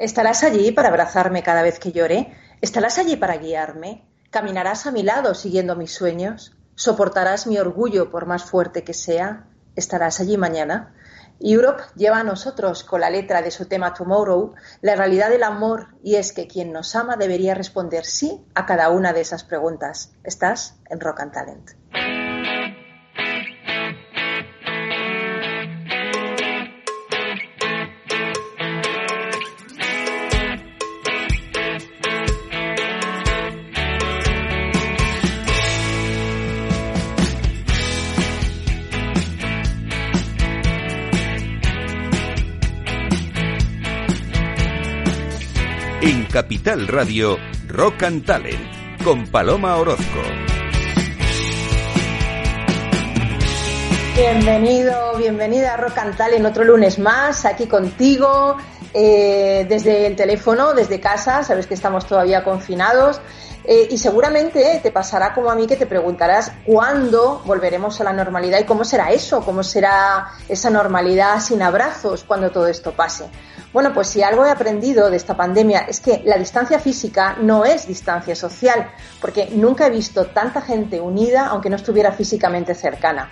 ¿Estarás allí para abrazarme cada vez que llore? ¿Estarás allí para guiarme? ¿Caminarás a mi lado siguiendo mis sueños? ¿Soportarás mi orgullo por más fuerte que sea? ¿Estarás allí mañana? Europe lleva a nosotros, con la letra de su tema Tomorrow, la realidad del amor y es que quien nos ama debería responder sí a cada una de esas preguntas. Estás en Rock and Talent. Radio Rock and Talent con Paloma Orozco. Bienvenido, bienvenida a Rock and Talent otro lunes más, aquí contigo, eh, desde el teléfono, desde casa, sabes que estamos todavía confinados. Eh, y seguramente te pasará como a mí que te preguntarás cuándo volveremos a la normalidad y cómo será eso, cómo será esa normalidad sin abrazos cuando todo esto pase. Bueno, pues si algo he aprendido de esta pandemia es que la distancia física no es distancia social, porque nunca he visto tanta gente unida aunque no estuviera físicamente cercana.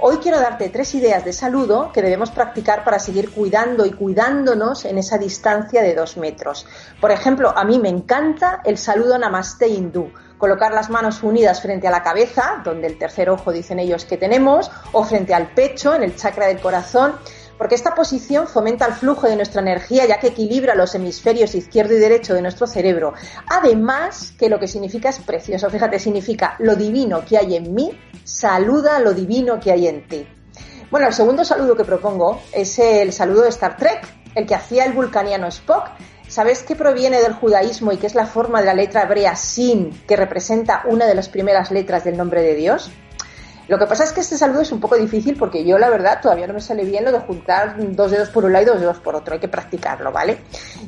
Hoy quiero darte tres ideas de saludo que debemos practicar para seguir cuidando y cuidándonos en esa distancia de dos metros. Por ejemplo, a mí me encanta el saludo Namaste hindú. Colocar las manos unidas frente a la cabeza, donde el tercer ojo dicen ellos que tenemos, o frente al pecho, en el chakra del corazón porque esta posición fomenta el flujo de nuestra energía ya que equilibra los hemisferios izquierdo y derecho de nuestro cerebro. Además, que lo que significa es precioso, fíjate, significa lo divino que hay en mí, saluda lo divino que hay en ti. Bueno, el segundo saludo que propongo es el saludo de Star Trek, el que hacía el vulcaniano Spock. ¿Sabes qué proviene del judaísmo y qué es la forma de la letra hebrea Sin, que representa una de las primeras letras del nombre de Dios? Lo que pasa es que este saludo es un poco difícil porque yo, la verdad, todavía no me sale bien lo de juntar dos dedos por un lado y dos dedos por otro. Hay que practicarlo, ¿vale?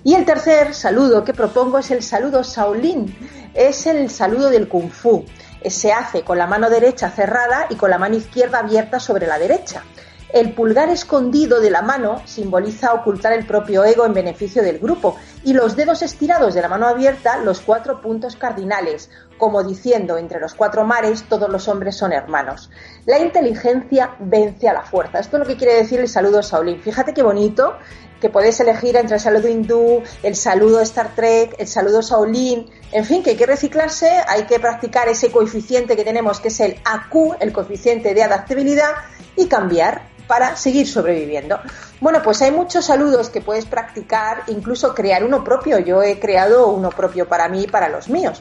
Y el tercer saludo que propongo es el saludo Shaolin. Es el saludo del Kung Fu. Se hace con la mano derecha cerrada y con la mano izquierda abierta sobre la derecha. El pulgar escondido de la mano simboliza ocultar el propio ego en beneficio del grupo y los dedos estirados de la mano abierta los cuatro puntos cardinales, como diciendo entre los cuatro mares todos los hombres son hermanos. La inteligencia vence a la fuerza. Esto es lo que quiere decir el saludo Shaolin. Fíjate qué bonito que podéis elegir entre el saludo hindú, el saludo Star Trek, el saludo Shaolin, en fin, que hay que reciclarse, hay que practicar ese coeficiente que tenemos que es el AQ, el coeficiente de adaptabilidad, y cambiar para seguir sobreviviendo. Bueno, pues hay muchos saludos que puedes practicar, incluso crear uno propio. Yo he creado uno propio para mí y para los míos.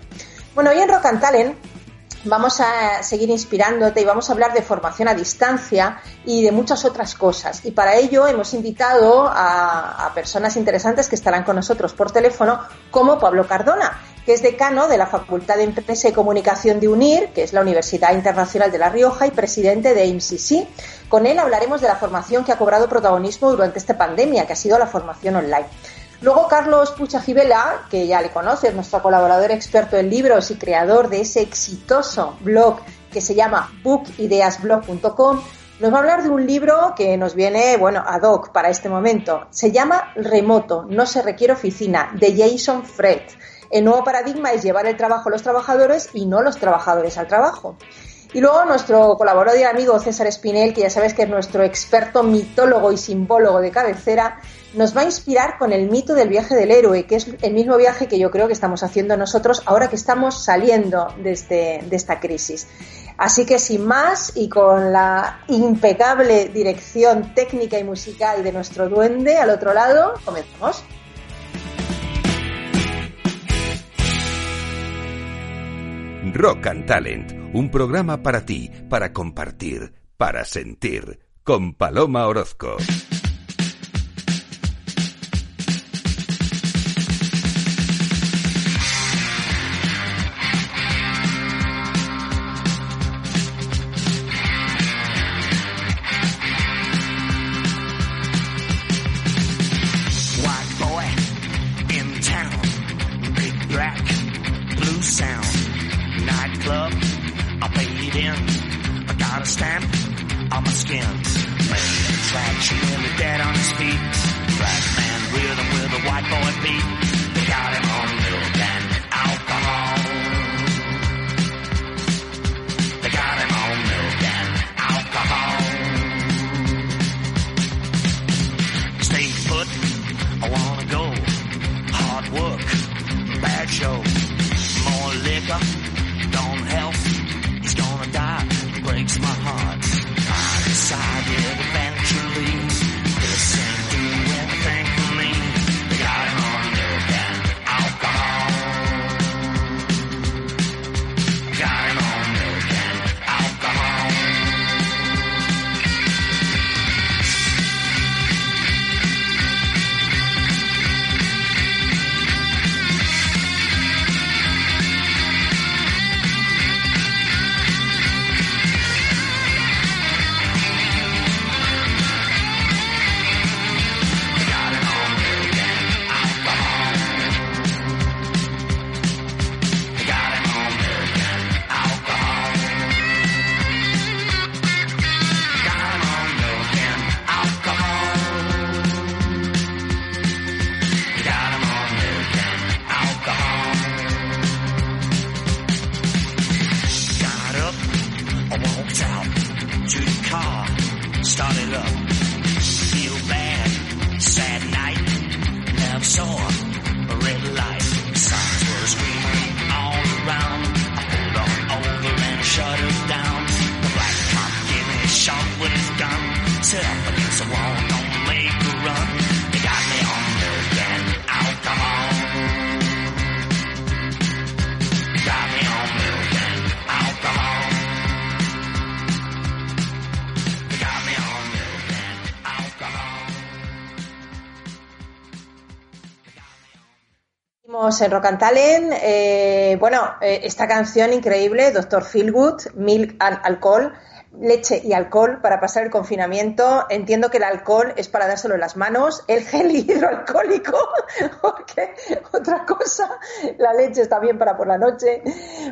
Bueno, hoy en Rock and Talent vamos a seguir inspirándote y vamos a hablar de formación a distancia y de muchas otras cosas. Y para ello hemos invitado a, personas interesantes que estarán con nosotros por teléfono, como Pablo Cardona, que es decano de la Facultad de Empresa y Comunicación de UNIR, que es la Universidad Internacional de La Rioja, y presidente de IMCC. Con él hablaremos de la formación que ha cobrado protagonismo durante esta pandemia, que ha sido la formación online. Luego Carlos Puchajivela, que ya le conoces, nuestro colaborador experto en libros y creador de ese exitoso blog que se llama bookideasblog.com, nos va a hablar de un libro que nos viene, bueno, ad hoc para este momento. Se llama Remoto, no se requiere oficina, de Jason Fred. El nuevo paradigma es llevar el trabajo a los trabajadores y no los trabajadores al trabajo. Y luego nuestro colaborador y amigo César Espinel, que ya sabes que es nuestro experto mitólogo y simbólogo de cabecera, nos va a inspirar con el mito del viaje del héroe, que es el mismo viaje que yo creo que estamos haciendo nosotros ahora que estamos saliendo de, este, de esta crisis. Así que sin más y con la impecable dirección técnica y musical de nuestro duende al otro lado, comenzamos. Rock and Talent, un programa para ti, para compartir, para sentir, con Paloma Orozco. En Rock. Eh, bueno, eh, esta canción increíble, Doctor Feelgood, Milk and Alcohol, leche y alcohol para pasar el confinamiento. Entiendo que el alcohol es para dárselo en las manos, el gel hidroalcohólico, porque otra cosa, la leche está bien para por la noche.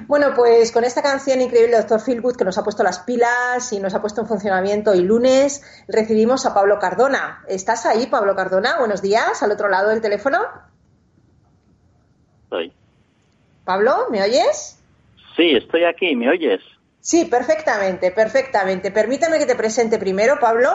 Bueno, pues con esta canción increíble, Doctor Feelgood, que nos ha puesto las pilas y nos ha puesto en funcionamiento hoy lunes, recibimos a Pablo Cardona. ¿Estás ahí, Pablo Cardona? Buenos días, al otro lado del teléfono. Estoy. Pablo, ¿me oyes? Sí, estoy aquí, ¿me oyes? Sí, perfectamente, perfectamente. Permítame que te presente primero, Pablo.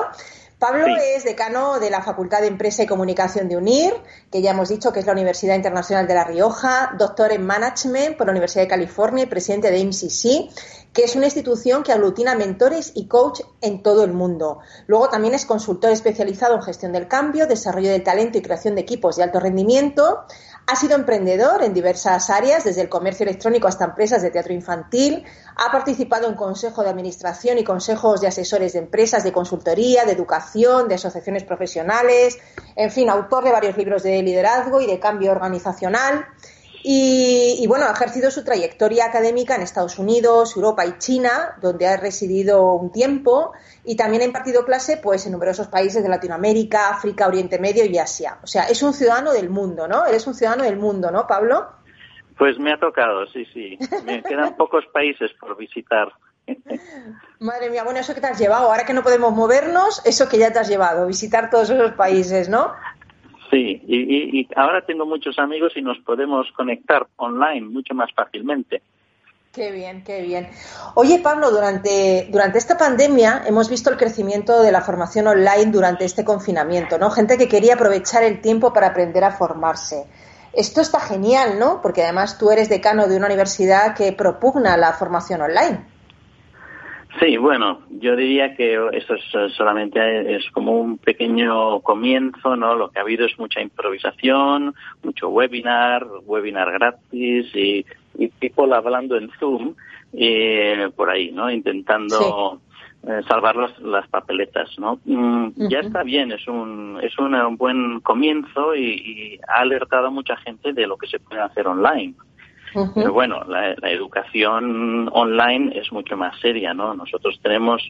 Pablo Sí. es decano de la Facultad de Empresa y Comunicación de UNIR, que ya hemos dicho que es la Universidad Internacional de La Rioja, doctor en Management por la Universidad de California y presidente de MCC, que es una institución que aglutina mentores y coach en todo el mundo. Luego también es consultor especializado en gestión del cambio, desarrollo del talento y creación de equipos de alto rendimiento. Ha sido emprendedor en diversas áreas, desde el comercio electrónico hasta empresas de teatro infantil. Ha participado en consejo de administración y consejos de asesores de empresas, de consultoría, de educación, de asociaciones profesionales. En fin, autor de varios libros de liderazgo y de cambio organizacional. Y, y, bueno, ha ejercido su trayectoria académica en Estados Unidos, Europa y China, donde ha residido un tiempo, y también ha impartido clase pues, en numerosos países de Latinoamérica, África, Oriente Medio y Asia. O sea, es un ciudadano del mundo, ¿no? Eres un ciudadano del mundo, ¿no, Pablo? Pues me ha tocado, sí, sí. Me quedan pocos países por visitar. Madre mía, bueno, eso que te has llevado, ahora que no podemos movernos, eso que ya te has llevado, visitar todos esos países, ¿no? Sí, y, y, y ahora tengo muchos amigos y nos podemos conectar online mucho más fácilmente. Qué bien, qué bien. Oye, Pablo, durante, durante esta pandemia hemos visto el crecimiento de la formación online durante este confinamiento, ¿no? Gente que quería aprovechar el tiempo para aprender a formarse. Esto está genial, ¿no? Porque además tú eres decano de una universidad que propugna la formación online. Sí, bueno, yo diría que eso es solamente es como un pequeño comienzo, ¿no? Lo que ha habido es mucha improvisación, mucho webinar, webinar gratis y, y people hablando en Zoom eh, por ahí, ¿no? Intentando sí. eh, salvar las, las, papeletas, ¿no? Mm, uh -huh. Ya está bien, es un es un, un buen comienzo y, y ha alertado a mucha gente de lo que se puede hacer online. Uh -huh. Pero bueno, la, la, educación online es mucho más seria, ¿no? Nosotros tenemos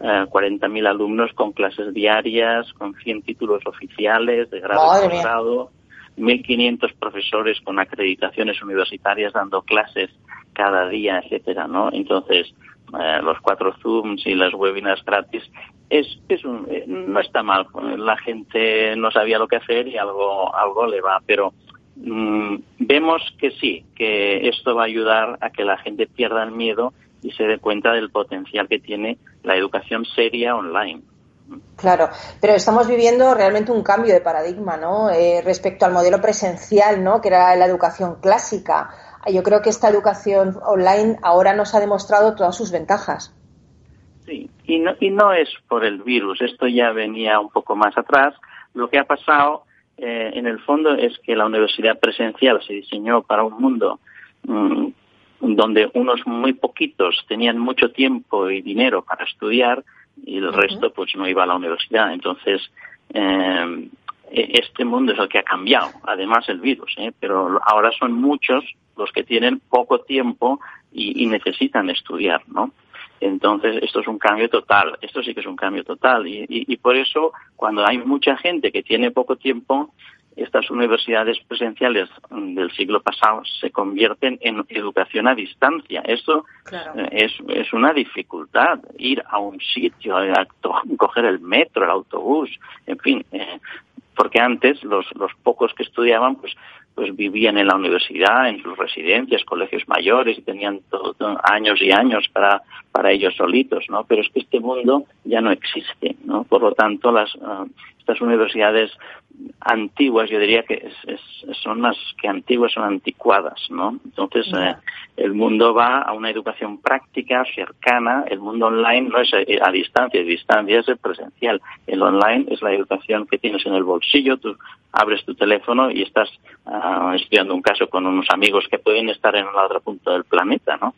eh, 40.000 alumnos con clases diarias, con 100 títulos oficiales de grado y posgrado, 1.500 profesores con acreditaciones universitarias dando clases cada día, etcétera, ¿no? Entonces, eh, los cuatro Zooms y las webinars gratis es, es un, eh, no está mal. La gente no sabía lo que hacer y algo, algo le va, pero mm, vemos que sí, que esto va a ayudar a que la gente pierda el miedo y se dé cuenta del potencial que tiene la educación seria online. Claro, pero estamos viviendo realmente un cambio de paradigma, ¿no? Eh, respecto al modelo presencial, ¿no? Que era la educación clásica. Yo creo que esta educación online ahora nos ha demostrado todas sus ventajas. Sí, y no, y no es por el virus, esto ya venía un poco más atrás. Lo que ha pasado, eh, en el fondo, es que la universidad presencial se diseñó para un mundo mm, donde unos muy poquitos tenían mucho tiempo y dinero para estudiar y el resto pues no iba a la universidad. Entonces, eh, e-, este mundo es el que ha cambiado, además el virus, ¿eh? pero ahora son muchos los que tienen poco tiempo y, y, necesitan estudiar, ¿no? Entonces, esto es un cambio total, esto sí que es un cambio total y, y, y por eso cuando hay mucha gente que tiene poco tiempo, estas universidades presenciales del siglo pasado se convierten en educación a distancia. Esto eh, es, es, una dificultad, ir a un sitio, a coger el metro, el autobús, en fin, eh, porque antes los, los pocos que estudiaban pues pues vivían en la universidad, en sus residencias, colegios mayores y tenían todo, años y años para, para ellos solitos, ¿no? Pero es que este mundo ya no existe, ¿no? Por lo tanto, las, uh, estas universidades antiguas, yo diría que es, es, son más que antiguas, son anticuadas, ¿no? Entonces, eh, el mundo va a una educación práctica, cercana, el mundo online no es eh, a, distancia, a distancia es el presencial, el online es la educación que tienes en el bolsillo, tú abres tu teléfono y estás uh, estudiando un caso con unos amigos que pueden estar en la otra punta del planeta, ¿no?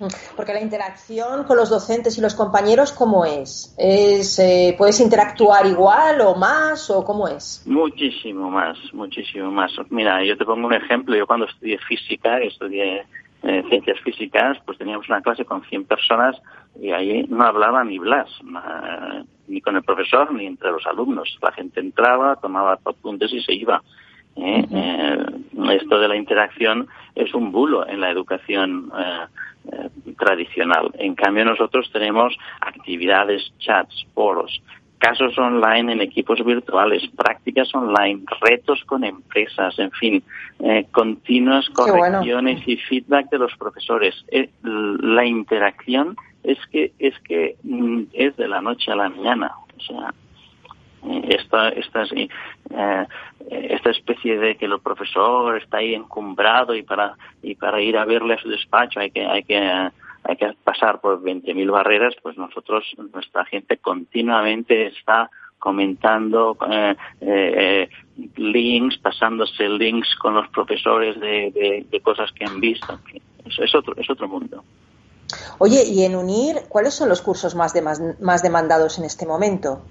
Porque la interacción con los docentes y los compañeros, ¿cómo es? ¿Es eh, ¿Puedes interactuar igual o más o cómo es? Muchísimo más, muchísimo más. Mira, yo te pongo un ejemplo. Yo cuando estudié física, estudié eh, ciencias físicas, pues teníamos una clase con 100 personas y ahí no hablaba ni Blas, ni con el profesor ni entre los alumnos. La gente entraba, tomaba apuntes y se iba. ¿Eh? eh, esto de la interacción es un bulo en la educación eh, eh, tradicional. En cambio, nosotros tenemos actividades, chats, foros, casos online en equipos virtuales, prácticas online, retos con empresas, en fin, eh, continuas correcciones y feedback de los profesores. Eh, la interacción es que es que mm, es de la noche a la mañana. O sea, esta, esta, eh, esta especie de que el profesor está ahí encumbrado y para, y para ir a verle a su despacho hay que, hay que, hay que pasar por 20.000 barreras, pues nosotros, nuestra gente continuamente está comentando eh, eh, links, pasándose links con los profesores de, cosas que han visto. Eso es otro, es otro mundo. Oye, y en UNIR, ¿cuáles son los cursos más, de, más demandados en este momento?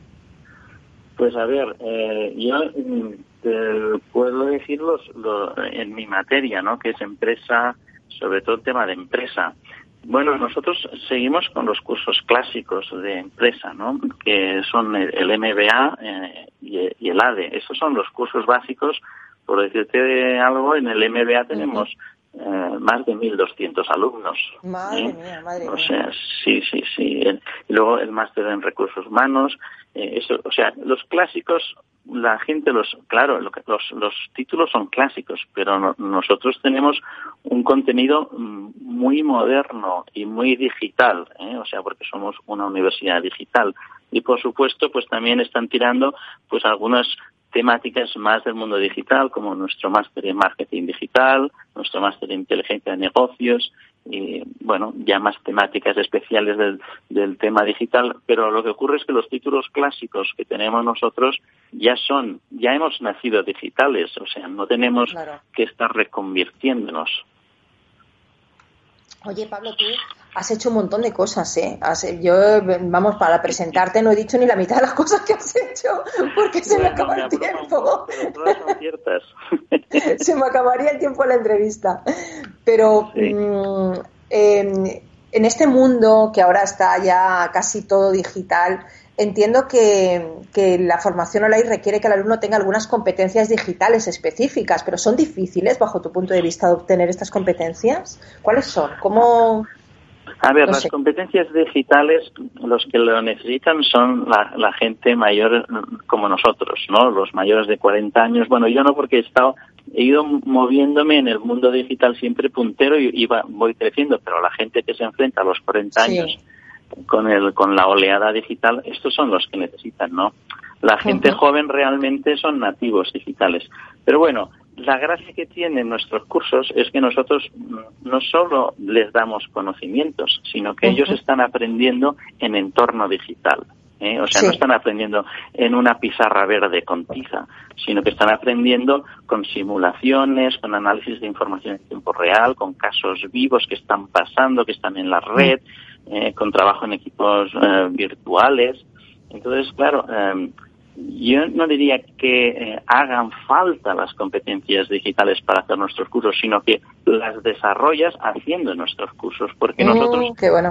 Pues a ver, eh, yo mm, te puedo decirlo en mi materia, ¿no? Que es empresa, sobre todo el tema de empresa. Bueno, nosotros seguimos con los cursos clásicos de empresa, ¿no? Que son el, MBA eh, y, el ADE. Esos son los cursos básicos. Por decirte algo, en el MBA tenemos eh, más de 1.200 alumnos. Madre ¿eh? mía, madre o sea, sí, sí, sí. Y luego el máster en recursos humanos. Eh, eso, o sea, los clásicos, la gente los, claro, los, los títulos son clásicos, pero nosotros tenemos un contenido mm, muy moderno y muy digital, ¿eh? o sea, porque somos una universidad digital. Y por supuesto, pues también están tirando pues algunas temáticas más del mundo digital, como nuestro máster en marketing digital, nuestro máster en inteligencia de negocios, y bueno, ya más temáticas especiales del, del, tema digital, pero lo que ocurre es que los títulos clásicos que tenemos nosotros ya son, ya hemos nacido digitales, o sea, no tenemos claro. que estar reconvirtiéndonos. Oye, Pablo, tú has hecho un montón de cosas, ¿eh? yo, vamos, para presentarte no he dicho ni la mitad de las cosas que has hecho, porque se me acaba el tiempo. se me acabaría el tiempo de la entrevista. Pero sí. mmm, eh, en este mundo que ahora está ya casi todo digital, entiendo que, que, la formación online requiere que el alumno tenga algunas competencias digitales específicas, pero ¿son difíciles bajo tu punto de vista de obtener estas competencias? ¿Cuáles son? ¿Cómo...? A ver, las competencias digitales, los que lo necesitan son la, gente mayor como nosotros, ¿no? Los mayores de 40 años. Bueno, yo no porque he estado, he ido moviéndome en el mundo digital siempre puntero y iba, voy creciendo, pero la gente que se enfrenta a los 40 años con el, con la oleada digital, estos son los que necesitan, ¿no? La gente joven realmente son nativos digitales. Pero bueno, la gracia que tienen nuestros cursos es que nosotros no solo les damos conocimientos, sino que ellos están aprendiendo en entorno digital. ¿eh? O sea, no están aprendiendo en una pizarra verde con tiza, sino que están aprendiendo con simulaciones, con análisis de información en tiempo real, con casos vivos que están pasando, que están en la red, eh, con trabajo en equipos eh, virtuales. Entonces, claro, yo no diría que eh, hagan falta las competencias digitales para hacer nuestros cursos, sino que las desarrollas haciendo nuestros cursos, porque mm, nosotros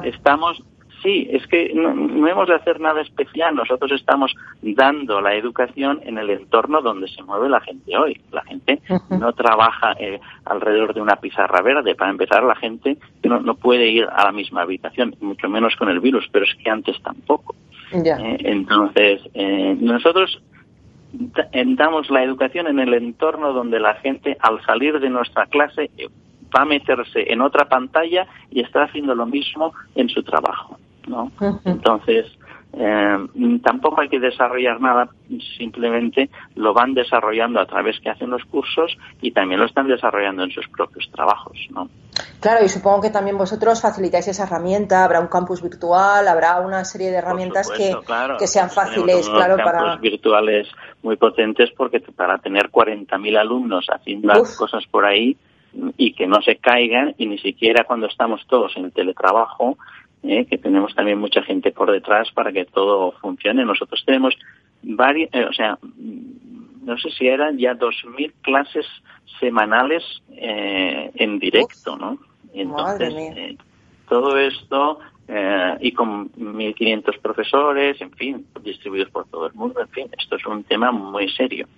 estamos, sí, es que no, hemos de hacer nada especial, nosotros estamos dando la educación en el entorno donde se mueve la gente hoy. La gente no trabaja eh, alrededor de una pizarra verde, para empezar la gente no, no puede ir a la misma habitación, mucho menos con el virus, pero es que antes tampoco. Eh, entonces, eh, nosotros damos la educación en el entorno donde la gente al salir de nuestra clase eh, va a meterse en otra pantalla y está haciendo lo mismo en su trabajo, ¿no? Entonces, eh, tampoco hay que desarrollar nada, simplemente lo van desarrollando a través que hacen los cursos y también lo están desarrollando en sus propios trabajos, ¿no? Claro, y supongo que también vosotros facilitáis esa herramienta, habrá un campus virtual, habrá una serie de herramientas que, que, sean fáciles, claro, para... virtuales muy potentes porque para tener 40.000 alumnos haciendo las cosas por ahí y que no se caigan y ni siquiera cuando estamos todos en el teletrabajo ¿eh? que tenemos también mucha gente por detrás para que todo funcione. Nosotros tenemos varias, eh, o sea, no sé si eran ya 2.000 clases semanales eh, en directo, ¿no? entonces, todo esto y con 1.500 profesores, en fin, distribuidos por todo el mundo, en fin, esto es un tema muy serio.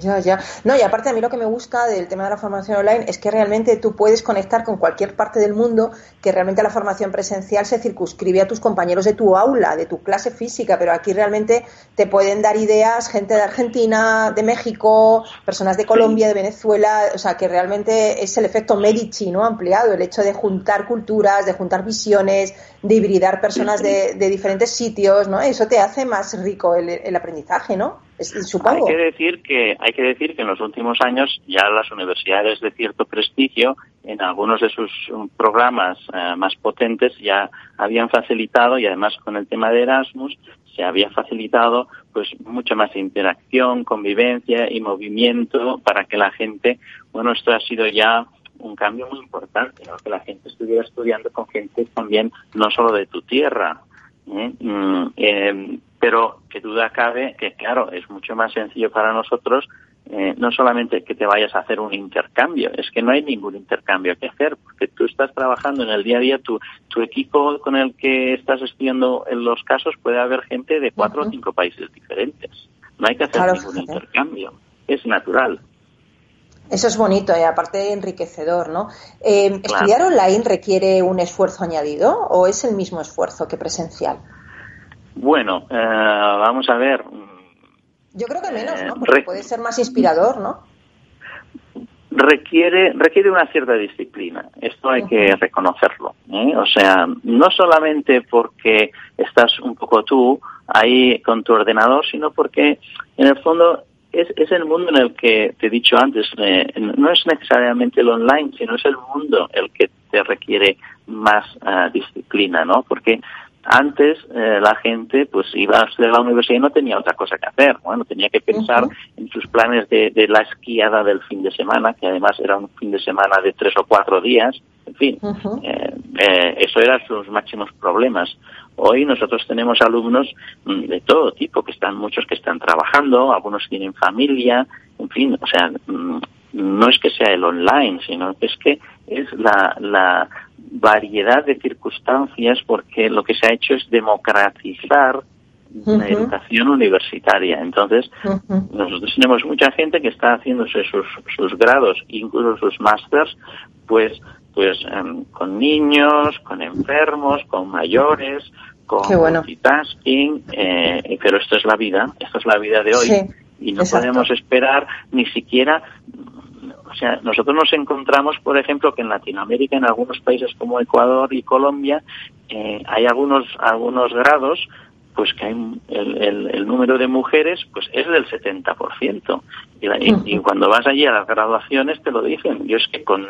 Ya, ya. No, y aparte a mí lo que me gusta del tema de la formación online es que realmente tú puedes conectar con cualquier parte del mundo, que realmente la formación presencial se circunscribe a tus compañeros de tu aula, de tu clase física, pero aquí realmente te pueden dar ideas gente de Argentina, de México, personas de Colombia, de Venezuela, o sea, que realmente es el efecto Medici, ¿no? Ampliado, el hecho de juntar culturas, de juntar visiones, de hibridar personas de, diferentes sitios, ¿no? Eso te hace más rico el aprendizaje, ¿no? Hay que decir que hay que decir que en los últimos años ya las universidades de cierto prestigio en algunos de sus um, programas eh, más potentes ya habían facilitado y además con el tema de Erasmus se había facilitado pues mucha más interacción, convivencia y movimiento para que la gente, bueno, esto ha sido ya un cambio muy importante, que la gente estuviera estudiando con gente también no solo de tu tierra, ¿eh? Mm, eh, pero que duda cabe que, claro, es mucho más sencillo para nosotros eh, no solamente que te vayas a hacer un intercambio, es que no hay ningún intercambio que hacer, porque tú estás trabajando en el día a día, tu, tu equipo con el que estás estudiando en los casos puede haber gente de cuatro o cinco países diferentes. No hay que hacer ningún intercambio, es natural. Eso es bonito y aparte enriquecedor, ¿no? Eh, ¿Estudiar online requiere un esfuerzo añadido o es el mismo esfuerzo que presencial? Bueno, eh, vamos a ver. Yo creo que menos, ¿no? Porque puede ser más inspirador, ¿no? Requiere, requiere una cierta disciplina, esto hay que reconocerlo. ¿eh? O sea, no solamente porque estás un poco tú ahí con tu ordenador, sino porque en el fondo es, es el mundo en el que te he dicho antes, eh, no es necesariamente el online, sino es el mundo el que te requiere más disciplina, ¿no? Porque antes eh, la gente pues iba a la universidad y no tenía otra cosa que hacer. Bueno, tenía que pensar en sus planes de, de, la esquiada del fin de semana, que además era un fin de semana de tres o cuatro días. En fin, eh, eh, eso eran sus máximos problemas. Hoy nosotros tenemos alumnos mm, de todo tipo, que están muchos que están trabajando, algunos tienen familia, en fin, o sea, mm, no es que sea el online, sino que es que es la, la variedad de circunstancias porque lo que se ha hecho es democratizar la educación universitaria. Entonces, nosotros tenemos mucha gente que está haciéndose sus, sus grados, incluso sus másters, pues pues em, con niños, con enfermos, con mayores, con multitasking, eh, pero esto es la vida, esto es la vida de hoy. Y no podemos esperar ni siquiera o sea, nosotros nos encontramos, por ejemplo, que en Latinoamérica, en algunos países como Ecuador y Colombia, eh, hay algunos algunos grados pues que hay el, el, número de mujeres pues es del 70%. Y, y, cuando vas allí a las graduaciones te lo dicen. Yo es que con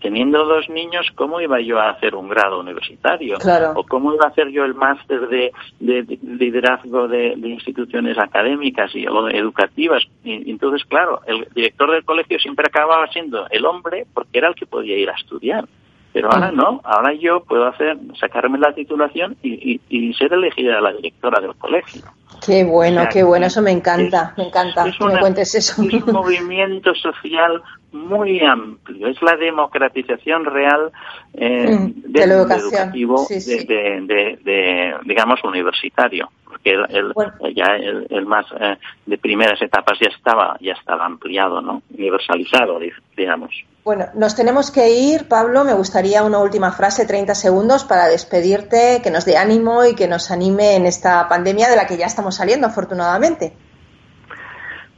teniendo dos niños, ¿cómo iba yo a hacer un grado universitario? ¿O cómo iba a hacer yo el máster de, de, liderazgo de, instituciones académicas y o educativas? Y, entonces, claro, el director del colegio siempre acababa siendo el hombre porque era el que podía ir a estudiar. Pero ahora no, ahora yo puedo hacer, sacarme la titulación y, ser elegida la directora del colegio. Qué bueno, qué bueno, eso me encanta, me encanta que me cuentes eso. Es un movimiento social muy amplio, es la democratización real eh, mm, de educativo De, digamos, universitario, porque el, ya el, más eh, de primeras etapas ya estaba, ya estaba ampliado, ¿no? Universalizado, digamos. Bueno, nos tenemos que ir, Pablo. Me gustaría una última frase, 30 segundos, para despedirte, que nos dé ánimo y que nos anime en esta pandemia de la que ya estamos saliendo, afortunadamente.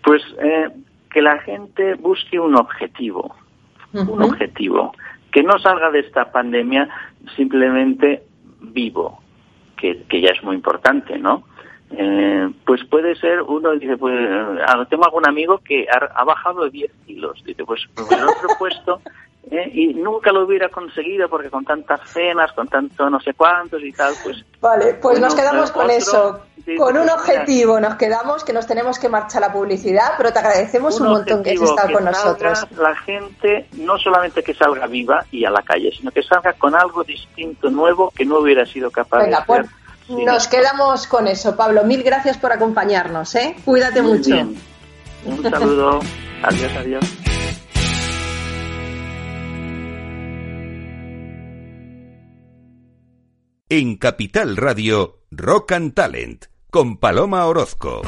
Pues eh, que la gente busque un objetivo, un objetivo, que no salga de esta pandemia simplemente vivo, que, que ya es muy importante, ¿no? Eh, pues puede ser, uno dice, pues ah, tengo algún amigo que ha, bajado 10 kilos, dice, pues, pues me lo he propuesto ¿eh? y nunca lo hubiera conseguido porque con tantas cenas, con tanto no sé cuántos y tal, pues... Vale, pues nos quedamos con eso, con un objetivo, nos quedamos que nos tenemos que marchar a la publicidad, pero te agradecemos un, montón que hayas estado con nosotros. La gente no solamente que salga viva y a la calle, sino que salga con algo distinto, nuevo, que no hubiera sido capaz de hacer. Nos quedamos con eso, Pablo. Mil gracias por acompañarnos, ¿eh? Cuídate mucho. Un saludo. adiós, adiós. En Capital Radio, Rock and Talent, con Paloma Orozco.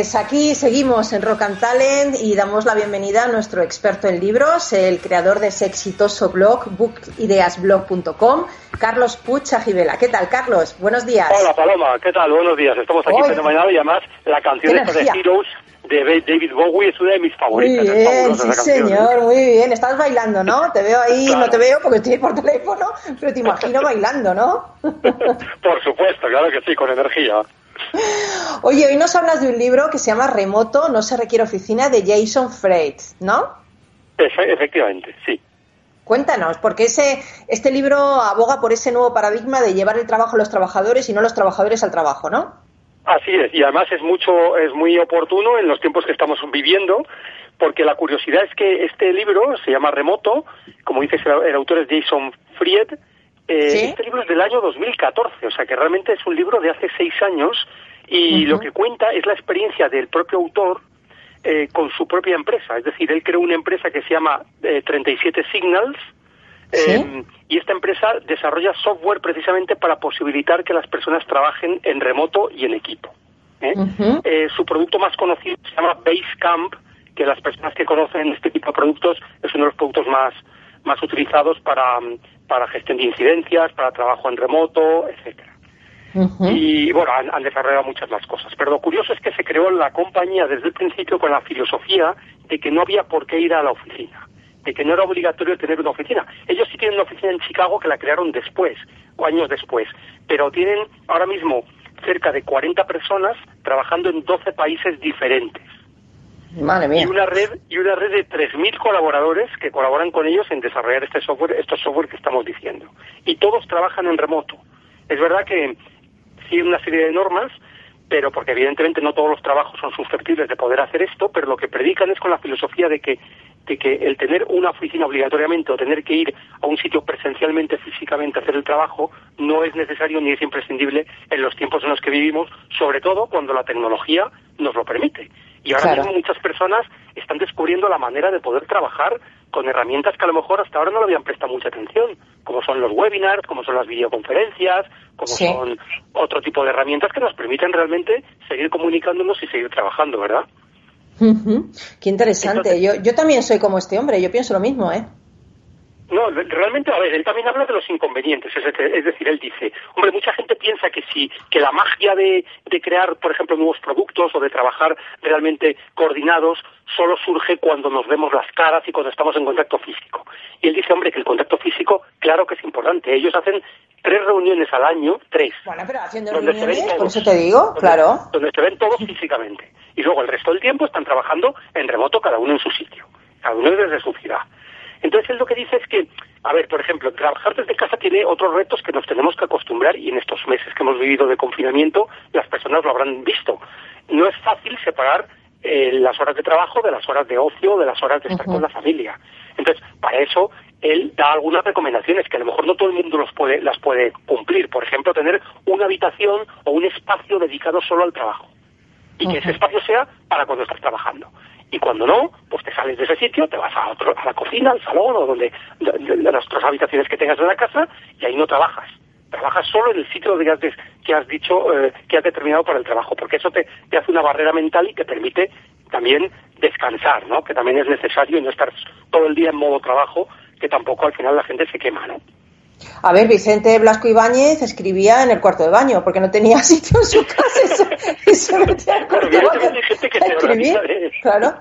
Pues aquí seguimos en Rock and Talent y damos la bienvenida a nuestro experto en libros, el creador de ese exitoso blog, bookideasblog.com, Carlos Pucha Ajivela. ¿Qué tal, Carlos? Buenos días. Hola, Paloma. ¿Qué tal? Buenos días. Estamos aquí fenomenal y además la canción esta de Heroes de David Bowie es una de mis favoritas. Muy bien, sí señor, muy bien. Estás bailando, ¿no? Te veo ahí, no te veo porque estoy por teléfono, pero te imagino bailando, ¿no? por supuesto, claro que sí, con energía. Oye, hoy nos hablas de un libro que se llama Remoto, no se requiere oficina, de Jason Freight, ¿no? efectivamente, sí. Cuéntanos, porque ese, este libro aboga por ese nuevo paradigma de llevar el trabajo a los trabajadores y no los trabajadores al trabajo, ¿no? Así es, y además es mucho, es muy oportuno en los tiempos que estamos viviendo, porque la curiosidad es que este libro se llama Remoto, como dices, el autor es Jason Fried, eh, Este libro es del año 2014, o sea que realmente es un libro de hace seis años y lo que cuenta es la experiencia del propio autor eh, con su propia empresa. Es decir, él creó una empresa que se llama 37 Signals. ¿Sí? y esta empresa desarrolla software precisamente para posibilitar que las personas trabajen en remoto y en equipo. ¿eh? Eh, su producto más conocido se llama Basecamp, que las personas que conocen este tipo de productos es uno de los productos más, más utilizados para, mm, para gestión de incidencias, para trabajo en remoto, etcétera. Y bueno, han, han desarrollado muchas más cosas. Pero lo curioso es que se creó la compañía desde el principio con la filosofía de que no había por qué ir a la oficina, de que no era obligatorio tener una oficina. Ellos sí tienen una oficina en Chicago que la crearon después, o años después, pero tienen ahora mismo cerca de 40 personas trabajando en 12 países diferentes Y una red y una red de 3.000 colaboradores que colaboran con ellos en desarrollar este software, estos software que estamos diciendo. Y todos trabajan en remoto. Es verdad que siguen una serie de normas, pero porque evidentemente no todos los trabajos son susceptibles de poder hacer esto, pero lo que predican es con la filosofía de que de que el tener una oficina obligatoriamente o tener que ir a un sitio presencialmente, físicamente a hacer el trabajo, no es necesario ni es imprescindible en los tiempos en los que vivimos, sobre todo cuando la tecnología nos lo permite. Y ahora Claro. mismo muchas personas están descubriendo la manera de poder trabajar con herramientas que a lo mejor hasta ahora no le habían prestado mucha atención, como son los webinars, como son las videoconferencias, como Sí. son otro tipo de herramientas que nos permiten realmente seguir comunicándonos y seguir trabajando, ¿verdad? Qué interesante. Entonces- Yo, yo también soy como este hombre, yo pienso lo mismo, ¿eh? No, re- realmente, a ver, él también habla de los inconvenientes, es, decir- es decir, él dice, hombre, mucha gente piensa que si, que la magia de, de crear, por ejemplo, nuevos productos o de trabajar realmente coordinados solo surge cuando nos vemos las caras y cuando estamos en contacto físico. Y él dice, hombre, que el contacto físico, claro que es importante. Ellos hacen tres reuniones al año, tres, Bueno, pero haciendo reuniones, por todos. eso te digo, donde- claro. Donde se ven todos físicamente. Y luego el resto del tiempo están trabajando en remoto, cada uno en su sitio, cada uno desde su ciudad. Entonces él lo que dice es que, a ver, por ejemplo, trabajar desde casa tiene otros retos que nos tenemos que acostumbrar y en estos meses que hemos vivido de confinamiento las personas lo habrán visto. No es fácil separar eh, las horas de trabajo de las horas de ocio, de las horas de estar con la familia. Entonces, para eso él da algunas recomendaciones que a lo mejor no todo el mundo los puede, las puede cumplir. Por ejemplo, tener una habitación o un espacio dedicado solo al trabajo y que ese espacio sea para cuando estás trabajando. Y cuando no, pues te sales de ese sitio, te vas a, otro, a la cocina, al salón o donde de, de- de las otras habitaciones que tengas en la casa y ahí no trabajas. Trabajas solo en el sitio has, des- que has dicho, eh, que has determinado para el trabajo, porque eso te, te hace una barrera mental y te permite también descansar, ¿no? Que también es necesario y no estar todo el día en modo trabajo, que tampoco al final la gente se quema, ¿no? A ver, Vicente Blasco Ibáñez escribía en el cuarto de baño porque no tenía sitio en su casa y se, y se metía al cuarto de baño hay gente que a escribir. ¿eh? Claro.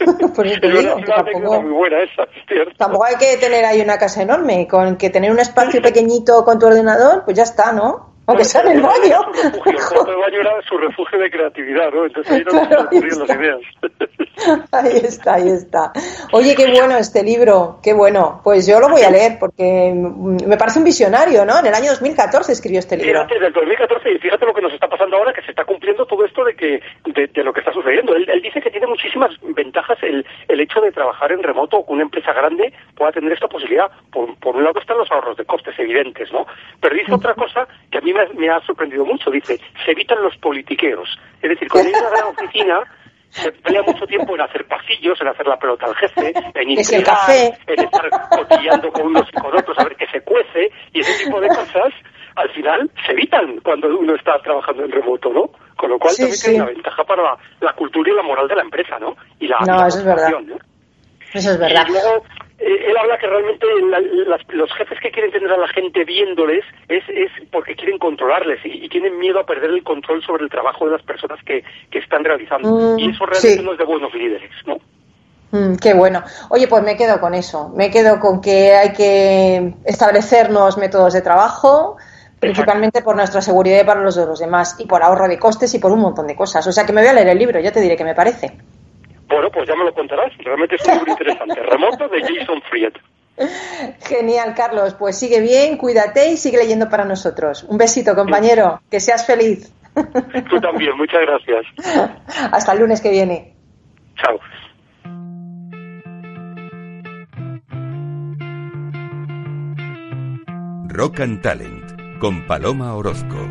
Te Es digo, que tampoco, muy buena esa, es cierto. tampoco hay que tener ahí una casa enorme. Con que tener un espacio pequeñito con tu ordenador, pues ya está, ¿no? Aunque sea en el baño. El baño era su refugio de creatividad, ¿no? Entonces ahí no Claro, ahí ocurrían las ideas. Ahí está, ahí está. Oye, qué bueno este libro, qué bueno. Pues yo lo voy a leer porque me parece un visionario, ¿no? En el año 2014 escribió este libro. Fíjate, del 2014, y fíjate lo que nos está pasando ahora, que se está cumpliendo todo esto de que de, de lo que está sucediendo. Él, él dice que tiene muchísimas ventajas el, el hecho de trabajar en remoto o que una empresa grande pueda tener esta posibilidad. Por, por un lado están los ahorros de costes evidentes, ¿no? Pero dice otra cosa que a mí me, ha- me ha sorprendido mucho. Dice, se evitan los politiqueos. Es decir, cuando hay una gran oficina se emplea mucho tiempo en hacer pasillos, en hacer la pelota al jefe, en si el café. en estar cotillando con unos y con otros a ver qué se cuece y ese tipo de cosas al final se evitan cuando uno está trabajando en remoto, ¿no? Con lo cual Sí, también sí. tiene una ventaja para la, la cultura y la moral de la empresa, ¿no? Y la, No, y la eso es verdad. Eso es verdad. Y luego él habla que realmente la- las- los jefes que quieren tener a la gente viéndoles es, es porque quieren controlarles y, y tienen miedo a perder el control sobre el trabajo de las personas que, que están realizando. Mm, y eso realmente sí. no es de buenos líderes, ¿no? Mm, qué bueno. Oye, pues me quedo con eso. Me quedo con que hay que establecernos métodos de trabajo, principalmente por nuestra seguridad y para los de los demás, y por ahorro de costes y por un montón de cosas. O sea que me voy a leer el libro, ya te diré qué me parece. Bueno, pues ya me lo contarás. Realmente es un libro interesante. Remoto de Jason Fried. Genial, Carlos. Pues sigue bien, cuídate y sigue leyendo para nosotros. Un besito, compañero. Que seas feliz. Tú también, muchas gracias. Hasta el lunes que viene. Chao. Rock and Talent con Paloma Orozco.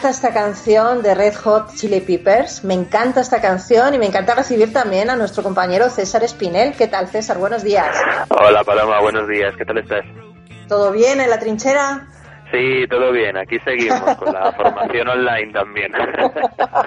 Encanta esta canción de Red Hot Chili Peppers, me encanta esta canción y me encanta recibir también a nuestro compañero César Espinel. ¿Qué tal César? Buenos días. Hola Paloma, buenos días, ¿qué tal estás? ¿Todo bien en la trinchera? Sí, todo bien, aquí seguimos con la formación online también.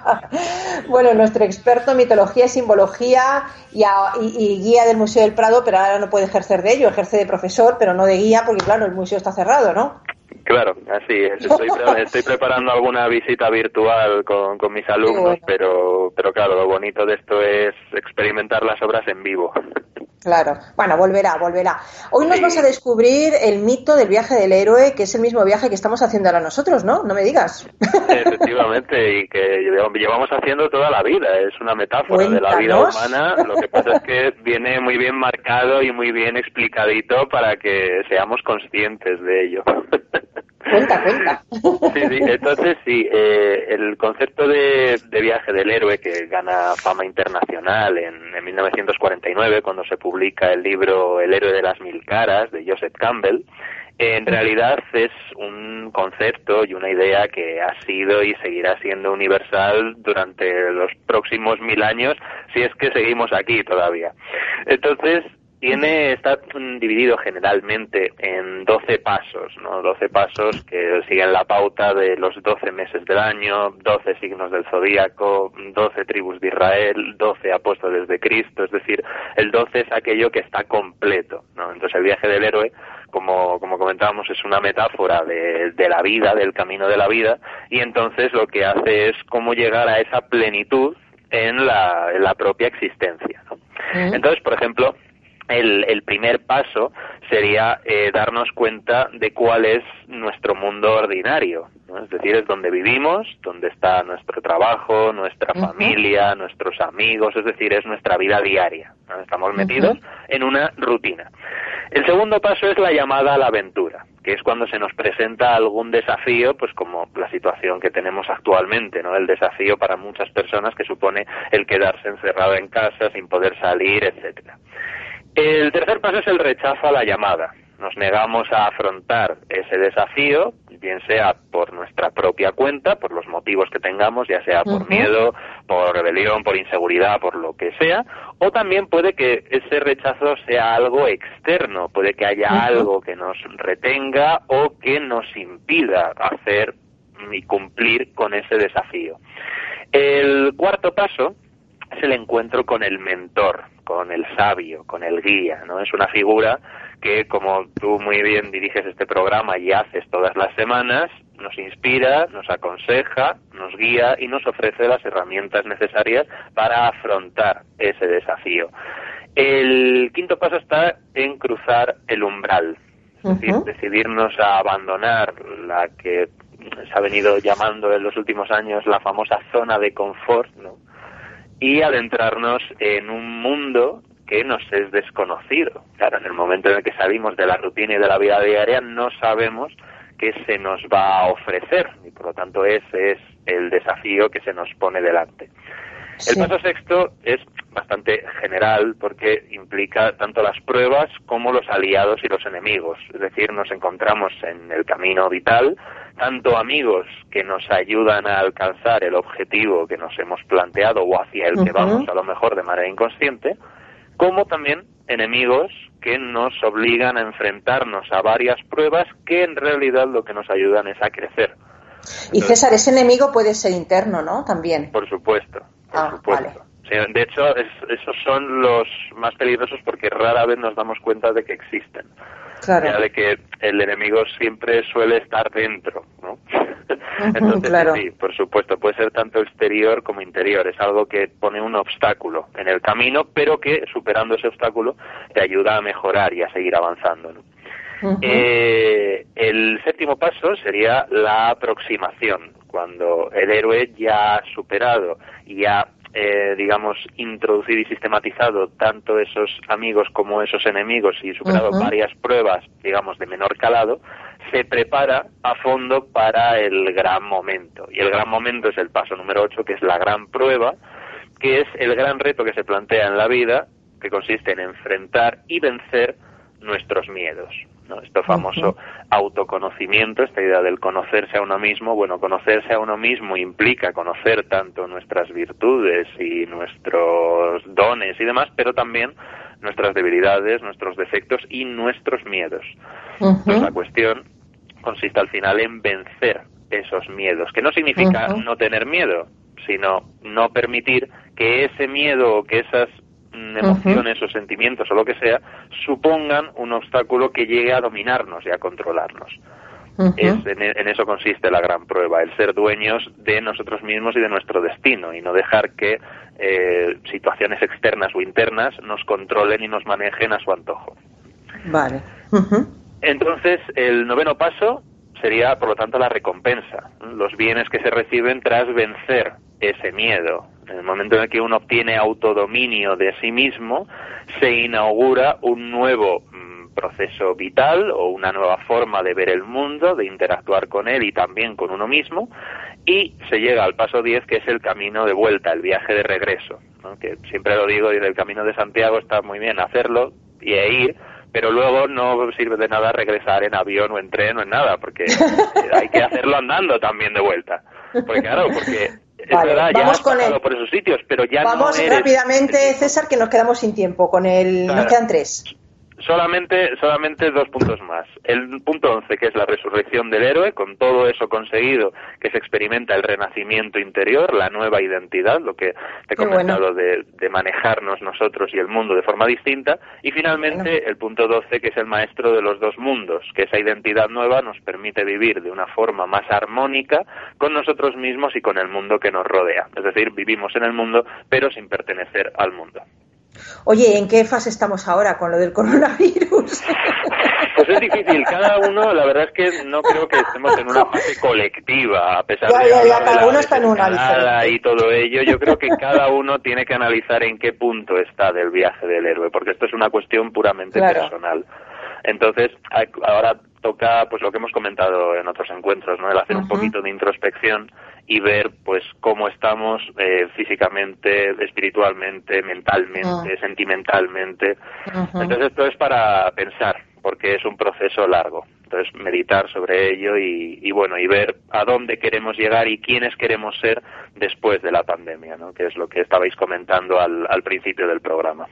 bueno, nuestro experto en mitología y simbología y, y, guía del Museo del Prado, pero ahora no puede ejercer de ello, ejerce de profesor, pero no de guía porque claro, el museo está cerrado, ¿no? Claro, así es. Estoy, estoy preparando alguna visita virtual con, con mis alumnos, pero, pero claro, lo bonito de esto es experimentar las obras en vivo. Claro, bueno, volverá, volverá. Hoy nos vas a descubrir el mito del viaje del héroe, que es el mismo viaje que estamos haciendo ahora nosotros, ¿no? No me digas. Efectivamente, y que llevamos haciendo toda la vida. Es una metáfora de la vida humana. Lo que pasa es que viene muy bien marcado y muy bien explicadito para que seamos conscientes de ello. Cuenta, cuenta. Sí, sí, entonces sí, eh, el concepto de, viaje del héroe que gana fama internacional en, en 1949, cuando se publica el libro El héroe de las mil caras de Joseph Campbell, en realidad es un concepto y una idea que ha sido y seguirá siendo universal durante los próximos mil años, si es que seguimos aquí todavía. Entonces, tiene, está dividido generalmente en 12 pasos, ¿no? 12 pasos que siguen la pauta de los 12 meses del año, 12 signos del zodíaco, 12 tribus de Israel, 12 apóstoles de Cristo, es decir, el 12 es aquello que está completo, ¿no? Entonces el viaje del héroe, como, como comentábamos, es una metáfora de, de la vida, del camino de la vida, y entonces lo que hace es cómo llegar a esa plenitud en la, en la propia existencia, ¿no? Entonces, por ejemplo, el, el, primer paso sería eh, darnos cuenta de cuál es nuestro mundo ordinario, es decir, es donde vivimos, donde está nuestro trabajo, nuestra familia, nuestros amigos, es decir, es nuestra vida diaria. Estamos metidos en una rutina. El segundo paso es la llamada a la aventura, que es cuando se nos presenta algún desafío, pues como la situación que tenemos actualmente, ¿no? El desafío para muchas personas que supone el quedarse encerrado en casa sin poder salir, etcétera. El tercer paso es el rechazo a la llamada. Nos negamos a afrontar ese desafío, bien sea por nuestra propia cuenta, por los motivos que tengamos, ya sea por miedo, por rebelión, por inseguridad, por lo que sea, o también puede que ese rechazo sea algo externo, puede que haya algo que nos retenga o que nos impida hacer y cumplir con ese desafío. El cuarto paso es el encuentro con el mentor, con el sabio, con el guía, ¿no? Es una figura que, como tú muy bien diriges este programa y haces todas las semanas, nos inspira, nos aconseja, nos guía y nos ofrece las herramientas necesarias para afrontar ese desafío. El quinto paso está en cruzar el umbral, es decir, decidirnos a abandonar la que se ha venido llamando en los últimos años la famosa zona de confort, ¿no? Y adentrarnos en un mundo que nos es desconocido. Claro, en el momento en el que salimos de la rutina y de la vida diaria no sabemos qué se nos va a ofrecer y por lo tanto ese es el desafío que se nos pone delante. El paso sexto es bastante general porque implica tanto las pruebas como los aliados y los enemigos. Es decir, nos encontramos en el camino vital, tanto amigos que nos ayudan a alcanzar el objetivo que nos hemos planteado o hacia el que vamos a lo mejor de manera inconsciente, como también enemigos que nos obligan a enfrentarnos a varias pruebas que en realidad lo que nos ayudan es a crecer. Y César, ese enemigo puede ser interno, ¿no? También. Por supuesto, por ah, supuesto. de hecho, esos son los más peligrosos porque rara vez nos damos cuenta de que existen. Claro. de que el enemigo siempre suele estar dentro, ¿no? Entonces, sí, por supuesto, puede ser tanto exterior como interior. Es algo que pone un obstáculo en el camino, pero que superando ese obstáculo te ayuda a mejorar y a seguir avanzando, ¿no? Eh, el séptimo paso sería la aproximación, cuando el héroe ya ha superado y ha eh, digamos, introducido y sistematizado tanto esos amigos como esos enemigos y superado varias pruebas, digamos, de menor calado, se prepara a fondo para el gran momento. Y el gran momento es el paso número 8, que es la gran prueba, que es el gran reto que se plantea en la vida, que consiste en enfrentar y vencer nuestros miedos. ¿no? Esto famoso autoconocimiento, esta idea del conocerse a uno mismo, bueno, conocerse a uno mismo implica conocer tanto nuestras virtudes y nuestros dones y demás, pero también nuestras debilidades, nuestros defectos y nuestros miedos. Entonces la cuestión consiste al final en vencer esos miedos, que no significa no tener miedo, sino no permitir que ese miedo o que esas mm, emociones o sentimientos o lo que sea supongan un obstáculo que llegue a dominarnos y a controlarnos. es, en, eso consiste la gran prueba, el ser dueños de nosotros mismos y de nuestro destino y no dejar que eh, situaciones externas o internas nos controlen y nos manejen a su antojo. Vale. Entonces, el noveno paso sería, por lo tanto, la recompensa, los bienes que se reciben tras vencer ese miedo. En el momento en el que uno obtiene autodominio de sí mismo, se inaugura un nuevo mm, proceso vital o una nueva forma de ver el mundo, de interactuar con él y también con uno mismo, y se llega al paso 10, que es el camino de vuelta, el viaje de regreso, que siempre lo digo, y el camino de Santiago está muy bien hacerlo y ir, pero luego no sirve de nada regresar en avión o en tren o en nada, porque hay que hacerlo andando también de vuelta. Porque claro, porque es verdad, ya has con por esos sitios, pero ya vamos no eres... rápidamente, César, que nos quedamos sin tiempo. Con el, nos quedan tres. Solamente, solamente dos puntos más. El punto once, que es la resurrección del héroe, con todo eso conseguido, que se experimenta el renacimiento interior, la nueva identidad, lo que te he comentado de, manejarnos nosotros y el mundo de forma distinta. Y finalmente, el punto doce, que es el maestro de los dos mundos, que esa identidad nueva nos permite vivir de una forma más armónica con nosotros mismos y con el mundo que nos rodea. Es decir, vivimos en el mundo, pero sin pertenecer al mundo. Oye, ¿en qué fase estamos ahora con lo del coronavirus? Pues es difícil, cada uno, la verdad es que no creo que estemos en una fase colectiva, a pesar de ya, ya, cada uno está en una y todo ello, yo creo que cada uno tiene que analizar en qué punto está del viaje del héroe, porque esto es una cuestión puramente personal. Entonces, ahora toca pues lo que hemos comentado en otros encuentros, ¿no? El hacer un poquito de introspección y ver pues cómo estamos eh, físicamente, espiritualmente, mentalmente, ah. sentimentalmente. Entonces esto es para pensar, porque es un proceso largo. Entonces meditar sobre ello y, y, bueno y ver a dónde queremos llegar y quiénes queremos ser después de la pandemia, ¿no? Que es lo que estabais comentando al, al principio del programa.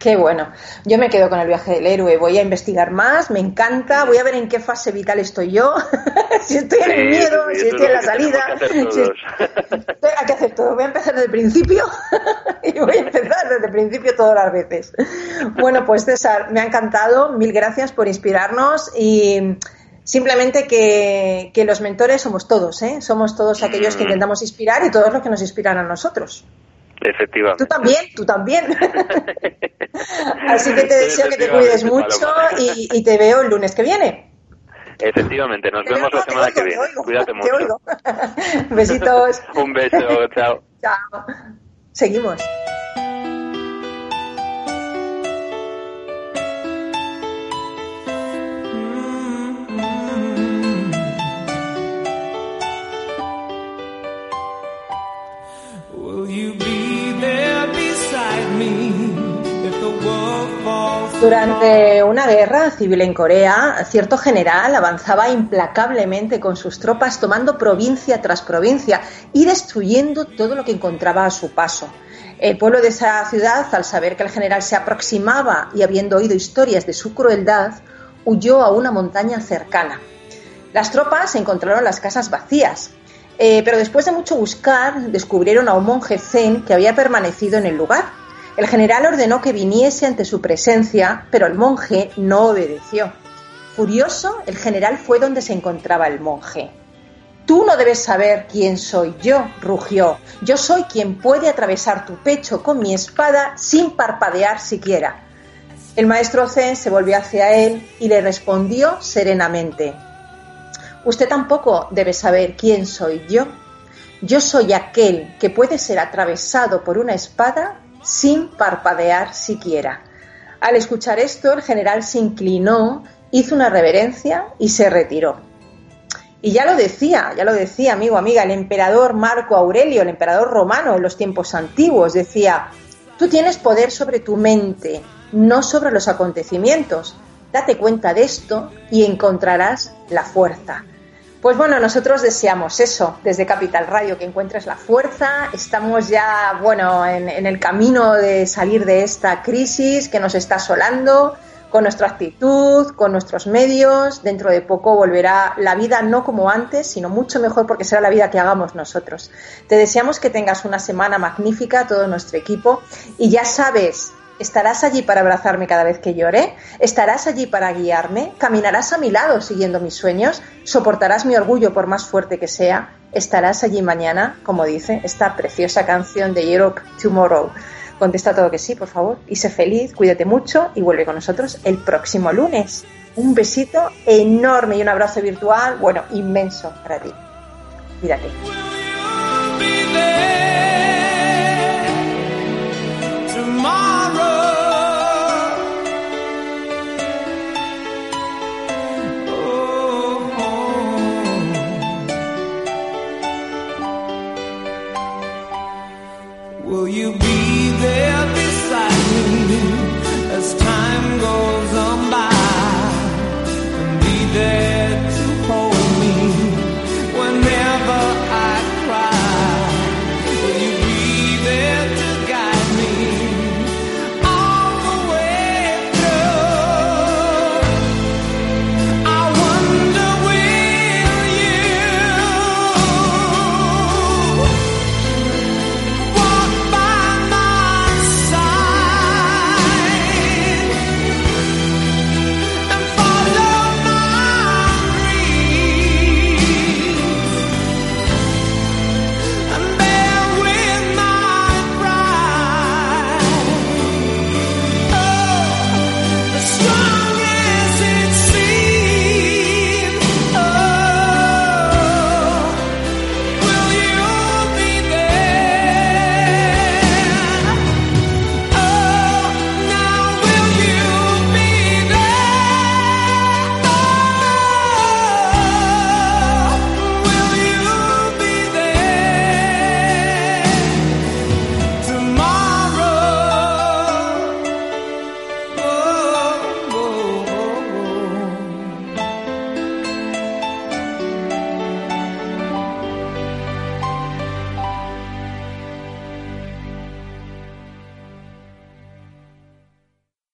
Qué bueno. Yo me quedo con el viaje del héroe. Voy a investigar más, me encanta. Voy a ver en qué fase vital estoy yo. si estoy en el miedo, si estoy en la salida. Hay que hacer todo. Voy a empezar desde el principio y voy a empezar desde el principio todas las veces. Bueno, pues César, me ha encantado. Mil gracias por inspirarnos y simplemente que, que los mentores somos todos, ¿eh? Somos todos aquellos que mm. intentamos inspirar y todos los que nos inspiran a nosotros. Efectivamente. Tú también, tú también. Así que te deseo que te cuides mucho y, te veo el lunes que viene. Efectivamente, nos vemos la semana que viene. Cuídate mucho. Besitos. Un beso, chao. Chao. Seguimos. Durante una guerra civil en Corea, cierto general avanzaba implacablemente con sus tropas tomando provincia tras provincia y destruyendo todo lo que encontraba a su paso. El pueblo de esa ciudad, al saber que el general se aproximaba y habiendo oído historias de su crueldad, huyó a una montaña cercana. Las tropas encontraron las casas vacías, eh, pero después de mucho buscar descubrieron a un monje zen que había permanecido en el lugar el general ordenó que viniese ante su presencia, pero el monje no obedeció. Furioso, el general fue donde se encontraba el monje. Tú no debes saber quién soy yo, rugió. Yo soy quien puede atravesar tu pecho con mi espada sin parpadear siquiera. El maestro Zen se volvió hacia él y le respondió serenamente. Usted tampoco debe saber quién soy yo. Yo soy aquel que puede ser atravesado por una espada sin parpadear siquiera. Al escuchar esto, el general se inclinó, hizo una reverencia y se retiró. Y ya lo decía, ya lo decía, amigo, amiga, el emperador Marco Aurelio, el emperador romano en los tiempos antiguos, decía, tú tienes poder sobre tu mente, no sobre los acontecimientos. Date cuenta de esto y encontrarás la fuerza. Pues bueno, nosotros deseamos eso desde Capital Radio, que encuentres la fuerza. Estamos ya, bueno, en, en, el camino de salir de esta crisis que nos está asolando, con nuestra actitud, con nuestros medios. Dentro de poco volverá la vida no como antes, sino mucho mejor porque será la vida que hagamos nosotros. Te deseamos que tengas una semana magnífica, todo nuestro equipo. Y ya sabes, ¿Estarás allí para abrazarme cada vez que llore? ¿Estarás allí para guiarme? ¿Caminarás a mi lado siguiendo mis sueños? ¿Soportarás mi orgullo por más fuerte que sea? ¿Estarás allí mañana, como dice esta preciosa canción de Europe Tomorrow? Contesta todo que sí, por favor. Y sé feliz, cuídate mucho y vuelve con nosotros el próximo lunes. Un besito enorme y un abrazo virtual, bueno, inmenso para ti. Cuídate. tomorrow.